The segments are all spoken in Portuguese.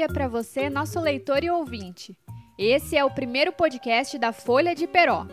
dia para você, nosso leitor e ouvinte. Esse é o primeiro podcast da Folha de Peró,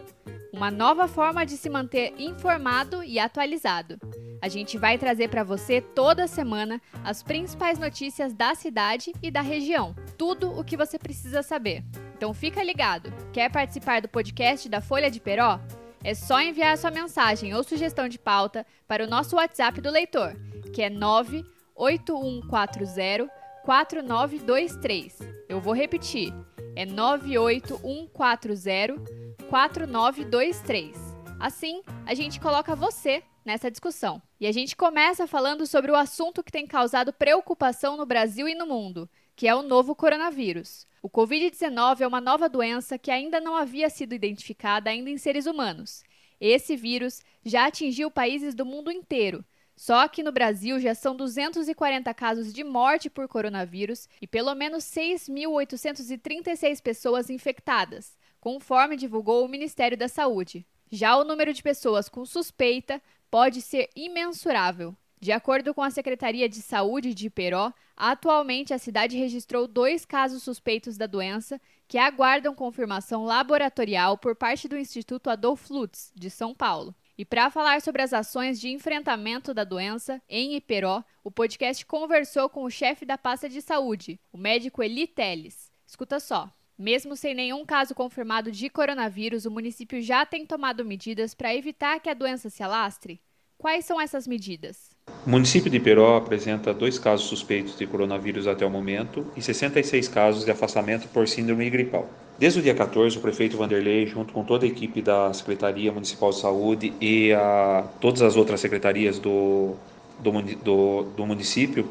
uma nova forma de se manter informado e atualizado. A gente vai trazer para você toda semana as principais notícias da cidade e da região, tudo o que você precisa saber. Então fica ligado. Quer participar do podcast da Folha de Peró? É só enviar sua mensagem ou sugestão de pauta para o nosso WhatsApp do leitor, que é 98140 4923. Eu vou repetir. É 98140 4923. Assim, a gente coloca você nessa discussão. E a gente começa falando sobre o assunto que tem causado preocupação no Brasil e no mundo, que é o novo coronavírus. O Covid-19 é uma nova doença que ainda não havia sido identificada ainda em seres humanos. Esse vírus já atingiu países do mundo inteiro, só que no Brasil já são 240 casos de morte por coronavírus e pelo menos 6.836 pessoas infectadas, conforme divulgou o Ministério da Saúde. Já o número de pessoas com suspeita pode ser imensurável. De acordo com a Secretaria de Saúde de Peró, atualmente a cidade registrou dois casos suspeitos da doença que aguardam confirmação laboratorial por parte do Instituto Adolf Lutz, de São Paulo. E para falar sobre as ações de enfrentamento da doença em Iperó, o podcast conversou com o chefe da pasta de saúde, o médico Eli Teles. Escuta só. Mesmo sem nenhum caso confirmado de coronavírus, o município já tem tomado medidas para evitar que a doença se alastre? Quais são essas medidas? O município de Iperó apresenta dois casos suspeitos de coronavírus até o momento e 66 casos de afastamento por síndrome gripal. Desde o dia 14, o prefeito Vanderlei, junto com toda a equipe da Secretaria Municipal de Saúde e a, todas as outras secretarias do, do, do, do município,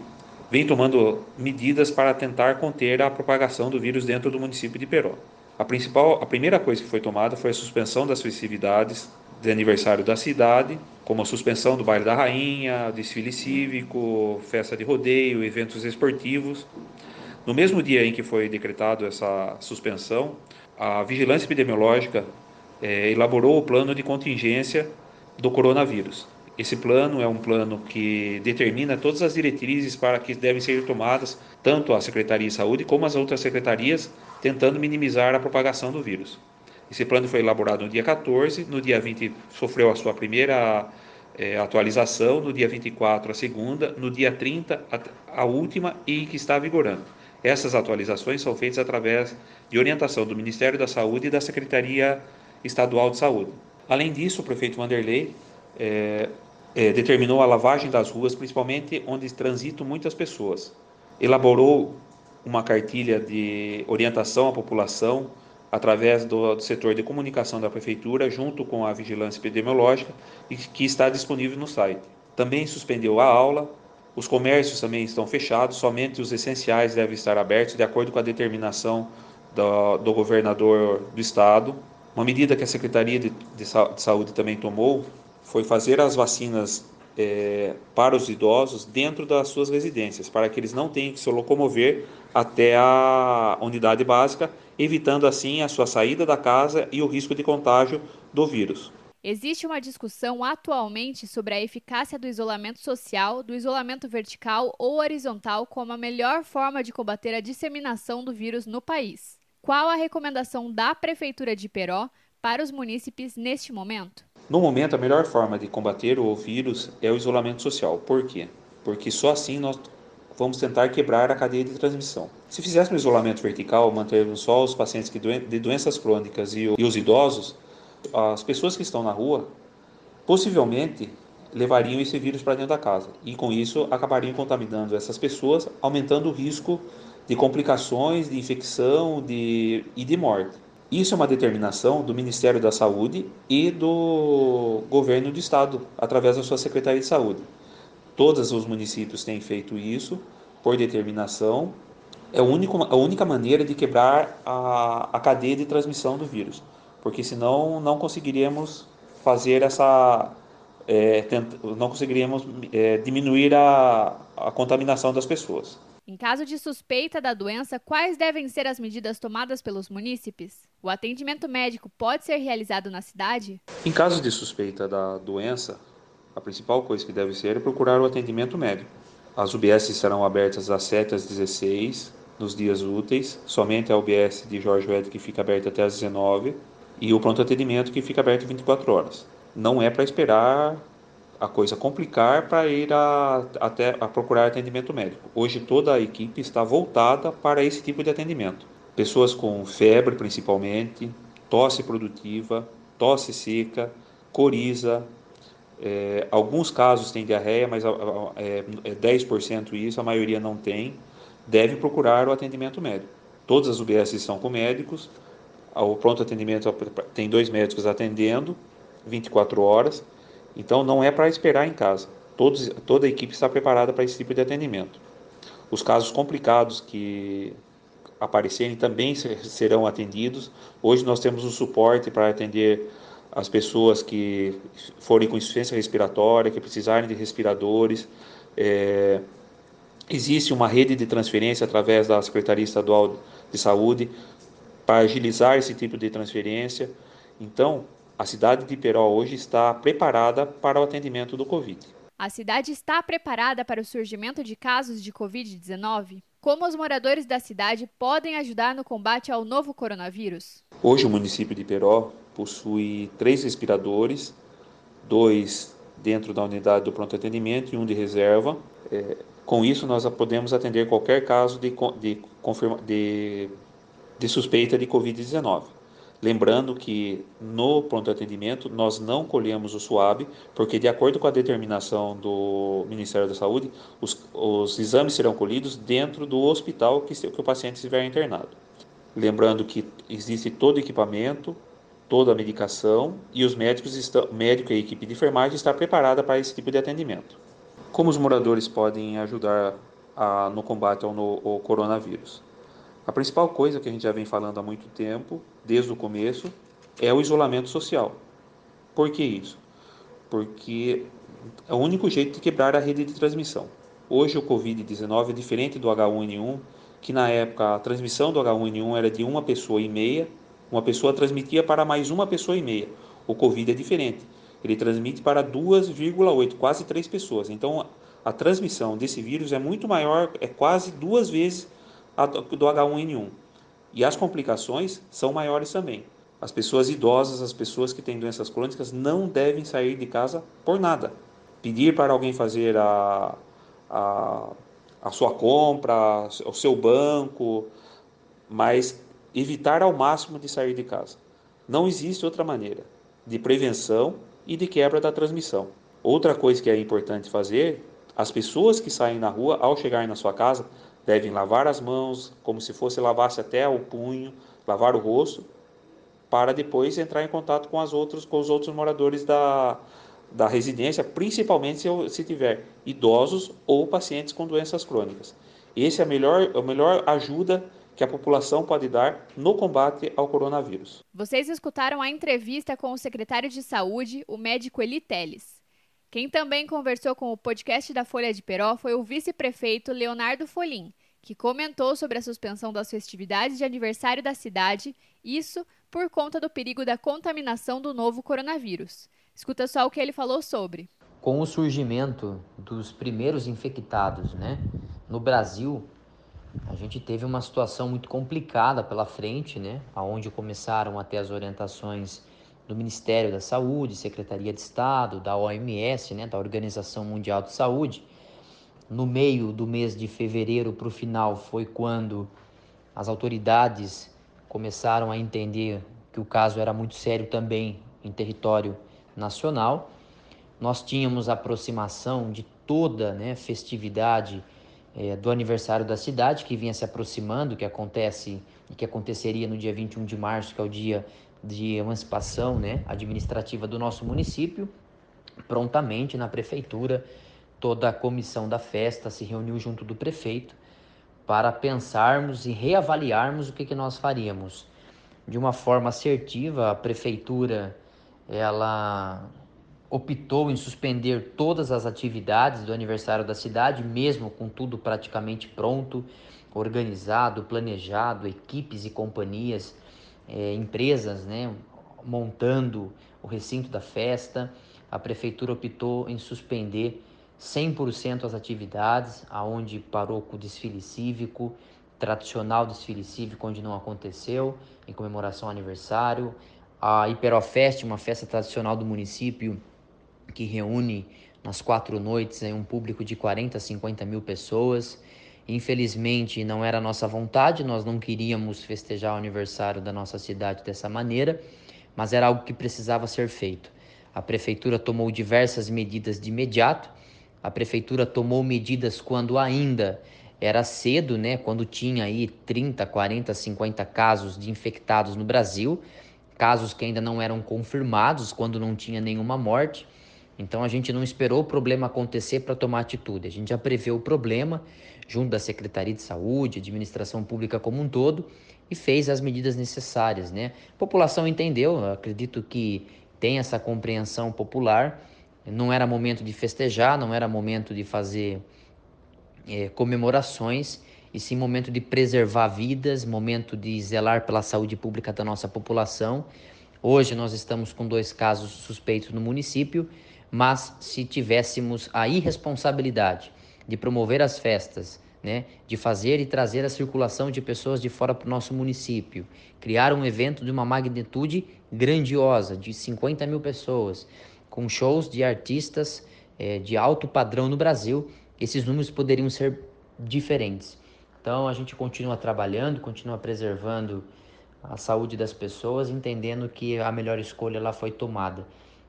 vem tomando medidas para tentar conter a propagação do vírus dentro do município de Peró. A principal, a primeira coisa que foi tomada foi a suspensão das festividades de aniversário da cidade, como a suspensão do baile da rainha, desfile cívico, festa de rodeio, eventos esportivos no mesmo dia em que foi decretado essa suspensão, a Vigilância Epidemiológica é, elaborou o plano de contingência do coronavírus. Esse plano é um plano que determina todas as diretrizes para que devem ser tomadas tanto a Secretaria de Saúde como as outras secretarias, tentando minimizar a propagação do vírus. Esse plano foi elaborado no dia 14, no dia 20 sofreu a sua primeira é, atualização, no dia 24 a segunda, no dia 30 a, a última e que está vigorando. Essas atualizações são feitas através de orientação do Ministério da Saúde e da Secretaria Estadual de Saúde. Além disso, o prefeito Vanderlei é, é, determinou a lavagem das ruas, principalmente onde transitam muitas pessoas. Elaborou uma cartilha de orientação à população através do, do, setor de comunicação da prefeitura, junto com a vigilância epidemiológica, e que está disponível no site. Também suspendeu a aula, os comércios também estão fechados, somente os essenciais devem estar abertos, de acordo com a determinação do, do governador do estado. Uma medida que a Secretaria de, de, de Saúde também tomou foi fazer as vacinas é, para os idosos dentro das suas residências, para que eles não tenham que se locomover até a unidade básica, evitando assim a sua saída da casa e o risco de contágio do vírus. Existe uma discussão atualmente sobre a eficácia do isolamento social, do isolamento vertical ou horizontal como a melhor forma de combater a disseminação do vírus no país. Qual a recomendação da Prefeitura de Peró para os munícipes neste momento? No momento, a melhor forma de combater o vírus é o isolamento social. Por quê? Porque só assim nós vamos tentar quebrar a cadeia de transmissão. Se fizéssemos isolamento vertical, mantermos só os pacientes de doenças crônicas e os idosos, as pessoas que estão na rua possivelmente levariam esse vírus para dentro da casa e com isso acabariam contaminando essas pessoas, aumentando o risco de complicações, de infecção de, e de morte. Isso é uma determinação do Ministério da Saúde e do governo do estado, através da sua Secretaria de Saúde. Todos os municípios têm feito isso por determinação. É a única, a única maneira de quebrar a, a cadeia de transmissão do vírus porque senão não conseguiríamos fazer essa é, não conseguiríamos é, diminuir a, a contaminação das pessoas. Em caso de suspeita da doença, quais devem ser as medidas tomadas pelos munícipes? O atendimento médico pode ser realizado na cidade? Em caso de suspeita da doença, a principal coisa que deve ser é procurar o atendimento médico. As UBS serão abertas das 7 às 16 nos dias úteis, somente a UBS de Jorge Wed que fica aberta até às 19 e o pronto atendimento que fica aberto 24 horas. Não é para esperar a coisa complicar para ir a, até a procurar atendimento médico. Hoje toda a equipe está voltada para esse tipo de atendimento. Pessoas com febre principalmente, tosse produtiva, tosse seca, coriza, é, alguns casos têm diarreia, mas é, é 10% isso, a maioria não tem, deve procurar o atendimento médico. Todas as UBS estão com médicos, o pronto atendimento tem dois médicos atendendo, 24 horas, então não é para esperar em casa. Todos, toda a equipe está preparada para esse tipo de atendimento. Os casos complicados que aparecerem também serão atendidos. Hoje nós temos o suporte para atender as pessoas que forem com insuficiência respiratória, que precisarem de respiradores. É, existe uma rede de transferência através da Secretaria Estadual de Saúde para agilizar esse tipo de transferência. Então, a cidade de Peró hoje está preparada para o atendimento do Covid. A cidade está preparada para o surgimento de casos de Covid-19? Como os moradores da cidade podem ajudar no combate ao novo coronavírus? Hoje, o município de Peró possui três respiradores, dois dentro da unidade do pronto atendimento e um de reserva. É, com isso, nós podemos atender qualquer caso de, de, de, de suspeita de Covid-19. Lembrando que no pronto atendimento nós não colhemos o SUAB, porque de acordo com a determinação do Ministério da Saúde, os, os exames serão colhidos dentro do hospital que, que o paciente estiver internado. Lembrando que existe todo o equipamento, toda a medicação e os médicos estão, médico e a equipe de enfermagem está preparada para esse tipo de atendimento. Como os moradores podem ajudar a, no combate ao, no, ao coronavírus? A principal coisa que a gente já vem falando há muito tempo, desde o começo, é o isolamento social. Por que isso? Porque é o único jeito de quebrar a rede de transmissão. Hoje o Covid-19 é diferente do H1N1, que na época a transmissão do H1N1 era de uma pessoa e meia, uma pessoa transmitia para mais uma pessoa e meia. O Covid é diferente. Ele transmite para 2,8, quase três pessoas. Então a transmissão desse vírus é muito maior, é quase duas vezes do H1N1. E as complicações são maiores também. As pessoas idosas, as pessoas que têm doenças crônicas, não devem sair de casa por nada. Pedir para alguém fazer a, a, a sua compra, o seu banco, mas evitar ao máximo de sair de casa. Não existe outra maneira de prevenção e de quebra da transmissão. Outra coisa que é importante fazer, as pessoas que saem na rua, ao chegarem na sua casa, Devem lavar as mãos como se fosse lavasse até o punho, lavar o rosto, para depois entrar em contato com, as outros, com os outros moradores da, da residência, principalmente se, se tiver idosos ou pacientes com doenças crônicas. Esse é a melhor, a melhor ajuda que a população pode dar no combate ao coronavírus. Vocês escutaram a entrevista com o secretário de Saúde, o médico Eli Teles. Quem também conversou com o podcast da Folha de Peró foi o vice-prefeito Leonardo Folim, que comentou sobre a suspensão das festividades de aniversário da cidade, isso por conta do perigo da contaminação do novo coronavírus. Escuta só o que ele falou sobre. Com o surgimento dos primeiros infectados, né, no Brasil, a gente teve uma situação muito complicada pela frente, né, aonde começaram a ter as orientações do Ministério da Saúde, Secretaria de Estado, da OMS, né, da Organização Mundial de Saúde. No meio do mês de fevereiro para o final foi quando as autoridades começaram a entender que o caso era muito sério também em território nacional. Nós tínhamos a aproximação de toda né, festividade é, do aniversário da cidade, que vinha se aproximando, que acontece e que aconteceria no dia 21 de março, que é o dia de emancipação né, administrativa do nosso município, prontamente na prefeitura, toda a comissão da festa se reuniu junto do prefeito para pensarmos e reavaliarmos o que, que nós faríamos. De uma forma assertiva, a prefeitura ela optou em suspender todas as atividades do aniversário da cidade, mesmo com tudo praticamente pronto, organizado, planejado, equipes e companhias é, empresas né, montando o recinto da festa. A prefeitura optou em suspender 100% as atividades, aonde parou com o desfile cívico, tradicional desfile cívico onde não aconteceu, em comemoração ao aniversário, a Hiperofest, uma festa tradicional do município que reúne nas quatro noites um público de 40 a 50 mil pessoas. Infelizmente, não era nossa vontade, nós não queríamos festejar o aniversário da nossa cidade dessa maneira, mas era algo que precisava ser feito. A prefeitura tomou diversas medidas de imediato. A prefeitura tomou medidas quando ainda era cedo, né? Quando tinha aí 30, 40, 50 casos de infectados no Brasil, casos que ainda não eram confirmados, quando não tinha nenhuma morte. Então a gente não esperou o problema acontecer para tomar atitude. A gente já preveu o problema junto da Secretaria de Saúde, Administração Pública como um todo e fez as medidas necessárias, né? A população entendeu, acredito que tem essa compreensão popular. Não era momento de festejar, não era momento de fazer é, comemorações, e sim momento de preservar vidas, momento de zelar pela saúde pública da nossa população. Hoje nós estamos com dois casos suspeitos no município mas se tivéssemos a irresponsabilidade de promover as festas, né, de fazer e trazer a circulação de pessoas de fora para o nosso município, criar um evento de uma magnitude grandiosa, de 50 mil pessoas, com shows de artistas é, de alto padrão no Brasil, esses números poderiam ser diferentes. Então a gente continua trabalhando, continua preservando a saúde das pessoas, entendendo que a melhor escolha lá foi tomada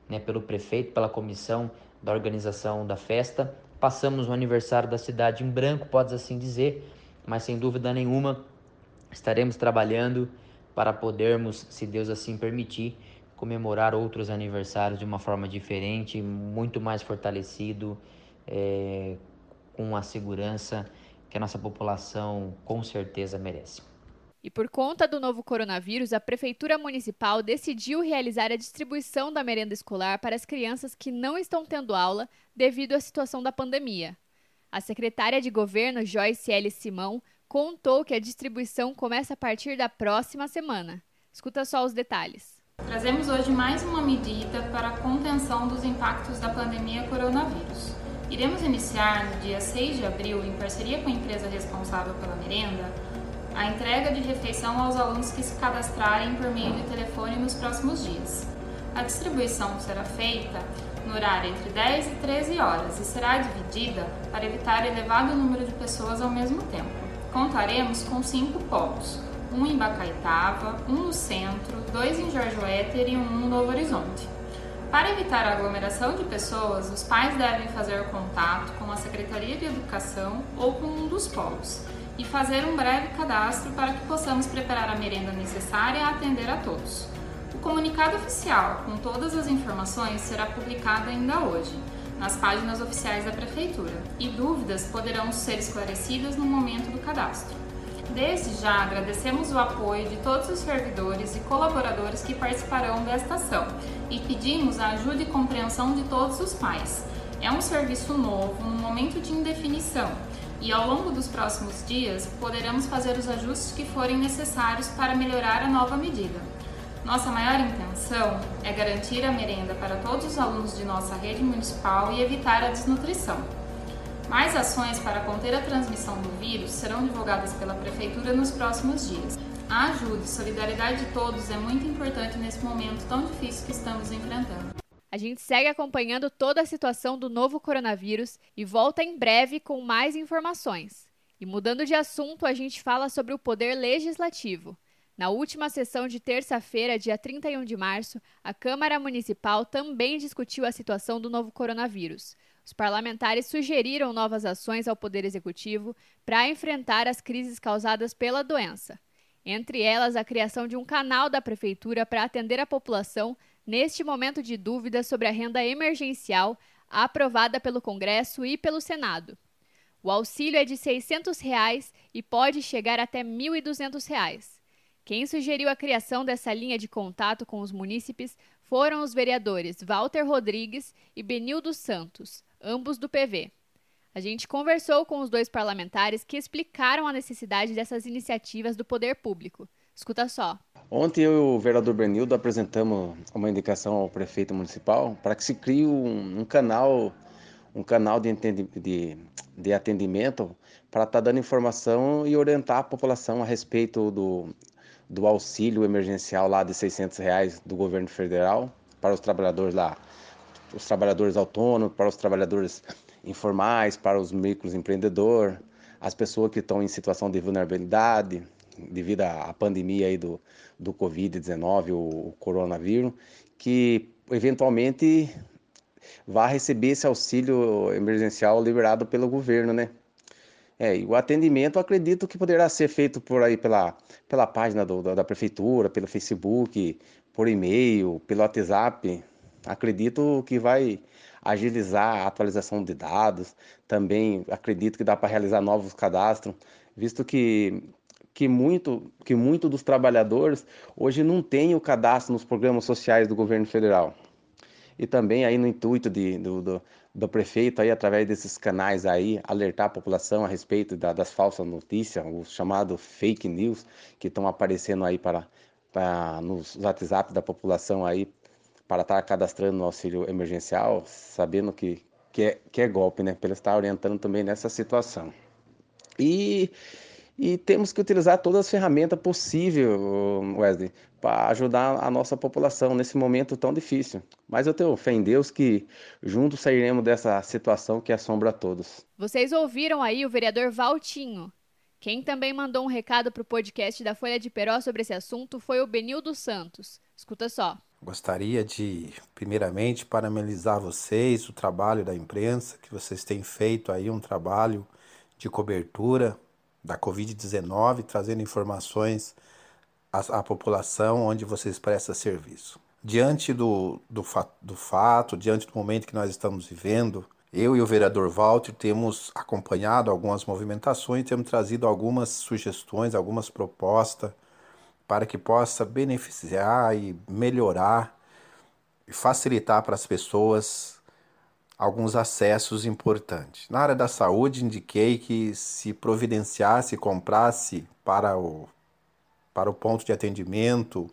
né, pelo prefeito, pela comissão da organização da festa. Passamos o aniversário da cidade em branco, pode assim dizer, mas sem dúvida nenhuma estaremos trabalhando para podermos, se Deus assim permitir, comemorar outros aniversários de uma forma diferente, muito mais fortalecido, é, com a segurança que a nossa população com certeza merece. E por conta do novo coronavírus, a Prefeitura Municipal decidiu realizar a distribuição da merenda escolar para as crianças que não estão tendo aula devido à situação da pandemia. A secretária de governo, Joyce L. Simão, contou que a distribuição começa a partir da próxima semana. Escuta só os detalhes. Trazemos hoje mais uma medida para a contenção dos impactos da pandemia coronavírus. Iremos iniciar no dia 6 de abril, em parceria com a empresa responsável pela merenda, a entrega de refeição aos alunos que se cadastrarem por meio de telefone nos próximos dias. A distribuição será feita no horário entre 10 e 13 horas e será dividida para evitar elevado número de pessoas ao mesmo tempo. Contaremos com cinco polos, um em Bacaitava, um no centro, dois em Jorge Wetter e um no Novo Horizonte. Para evitar a aglomeração de pessoas, os pais devem fazer contato com a Secretaria de Educação ou com um dos polos e fazer um breve cadastro para que possamos preparar a merenda necessária a atender a todos. O comunicado oficial com todas as informações será publicado ainda hoje, nas páginas oficiais da Prefeitura, e dúvidas poderão ser esclarecidas no momento do cadastro. Desde já agradecemos o apoio de todos os servidores e colaboradores que participarão desta ação e pedimos a ajuda e compreensão de todos os pais. É um serviço novo, num momento de indefinição, e ao longo dos próximos dias poderemos fazer os ajustes que forem necessários para melhorar a nova medida. Nossa maior intenção é garantir a merenda para todos os alunos de nossa rede municipal e evitar a desnutrição. Mais ações para conter a transmissão do vírus serão divulgadas pela Prefeitura nos próximos dias. A ajuda e solidariedade de todos é muito importante nesse momento tão difícil que estamos enfrentando. A gente segue acompanhando toda a situação do novo coronavírus e volta em breve com mais informações. E mudando de assunto, a gente fala sobre o poder legislativo. Na última sessão de terça-feira, dia 31 de março, a Câmara Municipal também discutiu a situação do novo coronavírus. Os parlamentares sugeriram novas ações ao Poder Executivo para enfrentar as crises causadas pela doença. Entre elas, a criação de um canal da Prefeitura para atender a população neste momento de dúvida sobre a renda emergencial aprovada pelo Congresso e pelo Senado. O auxílio é de 600 reais e pode chegar até R$ 1.200. Quem sugeriu a criação dessa linha de contato com os munícipes foram os vereadores Walter Rodrigues e Benildo Santos, ambos do PV. A gente conversou com os dois parlamentares que explicaram a necessidade dessas iniciativas do poder público. Escuta só. Ontem eu e o vereador Benildo apresentamos uma indicação ao prefeito municipal para que se crie um, um canal, um canal de, de, de atendimento para estar tá dando informação e orientar a população a respeito do, do auxílio emergencial lá de 600 reais do governo federal para os trabalhadores lá, os trabalhadores autônomos, para os trabalhadores informais, para os microempreendedores, as pessoas que estão em situação de vulnerabilidade devido à pandemia aí do, do Covid-19, o, o coronavírus, que eventualmente vai receber esse auxílio emergencial liberado pelo governo, né? É, e o atendimento acredito que poderá ser feito por aí pela, pela página do, da, da prefeitura, pelo Facebook, por e-mail, pelo WhatsApp. Acredito que vai agilizar a atualização de dados. Também acredito que dá para realizar novos cadastros, visto que que muito, que muito dos trabalhadores hoje não tem o cadastro nos programas sociais do governo federal. E também aí no intuito de, do, do, do prefeito aí através desses canais aí alertar a população a respeito da, das falsas notícias, o chamado fake news que estão aparecendo aí para, para nos WhatsApp da população aí para estar cadastrando no auxílio emergencial, sabendo que, que, é, que é golpe, né? Para estar orientando também nessa situação. E e temos que utilizar todas as ferramentas possíveis, Wesley, para ajudar a nossa população nesse momento tão difícil. Mas eu tenho fé em Deus que juntos sairemos dessa situação que assombra a todos. Vocês ouviram aí o vereador Valtinho. Quem também mandou um recado para o podcast da Folha de Peró sobre esse assunto foi o Benildo Santos. Escuta só. Gostaria de, primeiramente, parabenizar vocês, o trabalho da imprensa, que vocês têm feito aí um trabalho de cobertura da Covid-19, trazendo informações à, à, população onde vocês prestam serviço. Diante do, do, fa do fato, diante do momento que nós estamos vivendo, eu e o vereador Walter temos acompanhado algumas movimentações, temos trazido algumas sugestões, algumas propostas para que possa beneficiar e melhorar e facilitar para as pessoas alguns acessos importantes. Na área da saúde, indiquei que se providenciasse, comprasse para o, para o ponto de atendimento,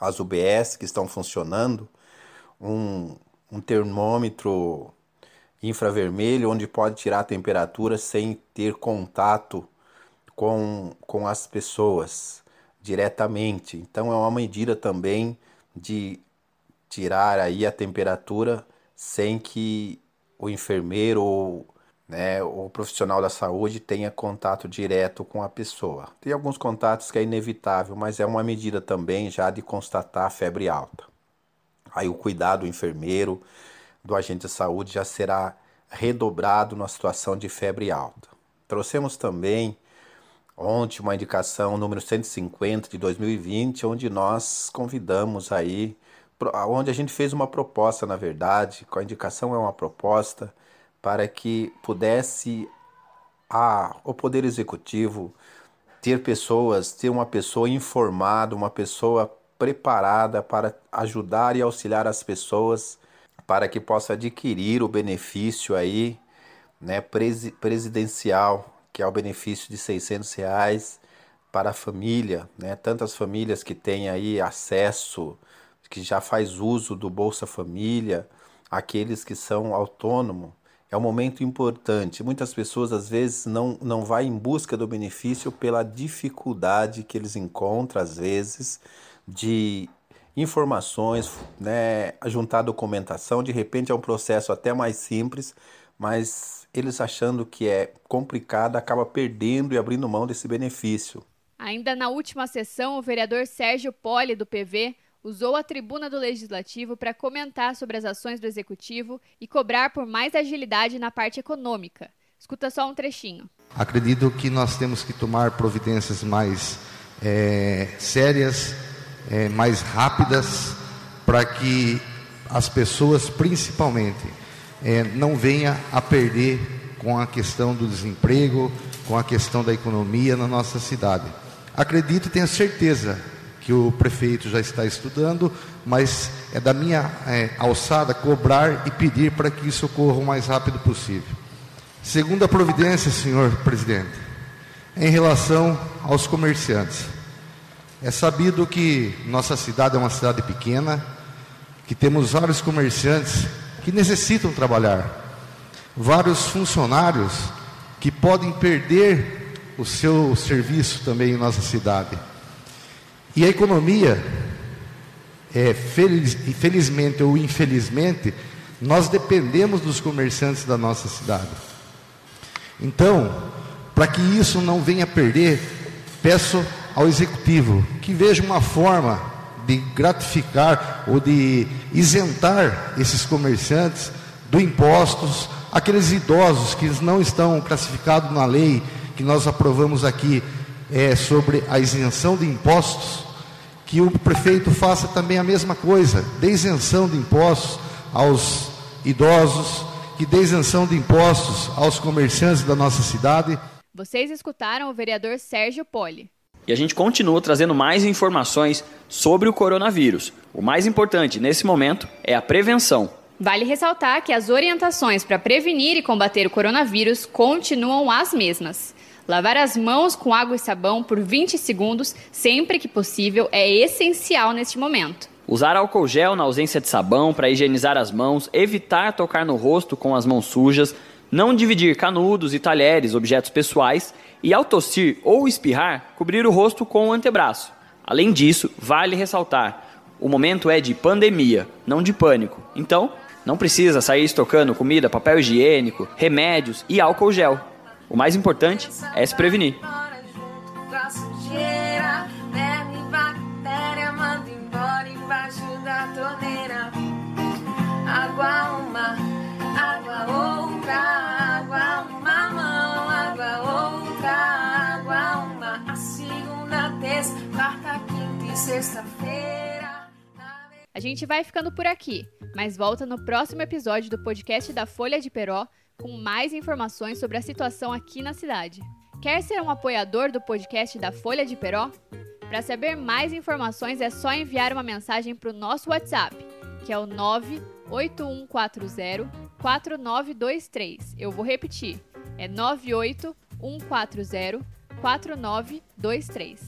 as UBS que estão funcionando, um, um termômetro infravermelho onde pode tirar a temperatura sem ter contato com, com as pessoas diretamente. Então é uma medida também de tirar aí a temperatura sem que o enfermeiro ou né, o profissional da saúde tenha contato direto com a pessoa. Tem alguns contatos que é inevitável, mas é uma medida também já de constatar febre alta. Aí o cuidado do enfermeiro, do agente de saúde já será redobrado na situação de febre alta. Trouxemos também ontem uma indicação número 150 de 2020, onde nós convidamos aí onde a gente fez uma proposta, na verdade, com a indicação é uma proposta para que pudesse a, o Poder Executivo ter pessoas, ter uma pessoa informada, uma pessoa preparada para ajudar e auxiliar as pessoas para que possa adquirir o benefício aí, né, presidencial, que é o benefício de 600 reais para a família, né, tantas famílias que têm aí acesso que já faz uso do Bolsa Família, aqueles que são autônomos, é um momento importante. Muitas pessoas às vezes não não vai em busca do benefício pela dificuldade que eles encontram às vezes de informações, né, juntar documentação, de repente é um processo até mais simples, mas eles achando que é complicado acaba perdendo e abrindo mão desse benefício. Ainda na última sessão, o vereador Sérgio Poli do PV usou a tribuna do Legislativo para comentar sobre as ações do Executivo e cobrar por mais agilidade na parte econômica. Escuta só um trechinho. Acredito que nós temos que tomar providências mais é, sérias, é, mais rápidas, para que as pessoas, principalmente, é, não venham a perder com a questão do desemprego, com a questão da economia na nossa cidade. Acredito e tenho certeza que o prefeito já está estudando, mas é da minha é, alçada cobrar e pedir para que isso ocorra o mais rápido possível. Segunda providência, senhor presidente, em relação aos comerciantes. É sabido que nossa cidade é uma cidade pequena, que temos vários comerciantes que necessitam trabalhar, vários funcionários que podem perder o seu serviço também em nossa cidade. E a economia, é, feliz, felizmente ou infelizmente, nós dependemos dos comerciantes da nossa cidade. Então, para que isso não venha a perder, peço ao executivo que veja uma forma de gratificar ou de isentar esses comerciantes do impostos, aqueles idosos que não estão classificados na lei que nós aprovamos aqui é, sobre a isenção de impostos, que o prefeito faça também a mesma coisa, de isenção de impostos aos idosos, que dê isenção de impostos aos comerciantes da nossa cidade. Vocês escutaram o vereador Sérgio Poli. E a gente continua trazendo mais informações sobre o coronavírus. O mais importante nesse momento é a prevenção. Vale ressaltar que as orientações para prevenir e combater o coronavírus continuam as mesmas. Lavar as mãos com água e sabão por 20 segundos, sempre que possível, é essencial neste momento. Usar álcool gel na ausência de sabão para higienizar as mãos, evitar tocar no rosto com as mãos sujas, não dividir canudos e talheres, objetos pessoais, e ao tossir ou espirrar, cobrir o rosto com o antebraço. Além disso, vale ressaltar: o momento é de pandemia, não de pânico. Então, não precisa sair estocando comida, papel higiênico, remédios e álcool gel. O mais importante é se prevenir. Água uma, água outra, água uma mão, água outra, água uma. A segunda, terça, quarta, quinta e sexta-feira. A gente vai ficando por aqui, mas volta no próximo episódio do podcast da Folha de Peró com mais informações sobre a situação aqui na cidade. Quer ser um apoiador do podcast da Folha de Peró? Para saber mais informações é só enviar uma mensagem para o nosso WhatsApp, que é o 98140 4923. Eu vou repetir, é 98140 4923.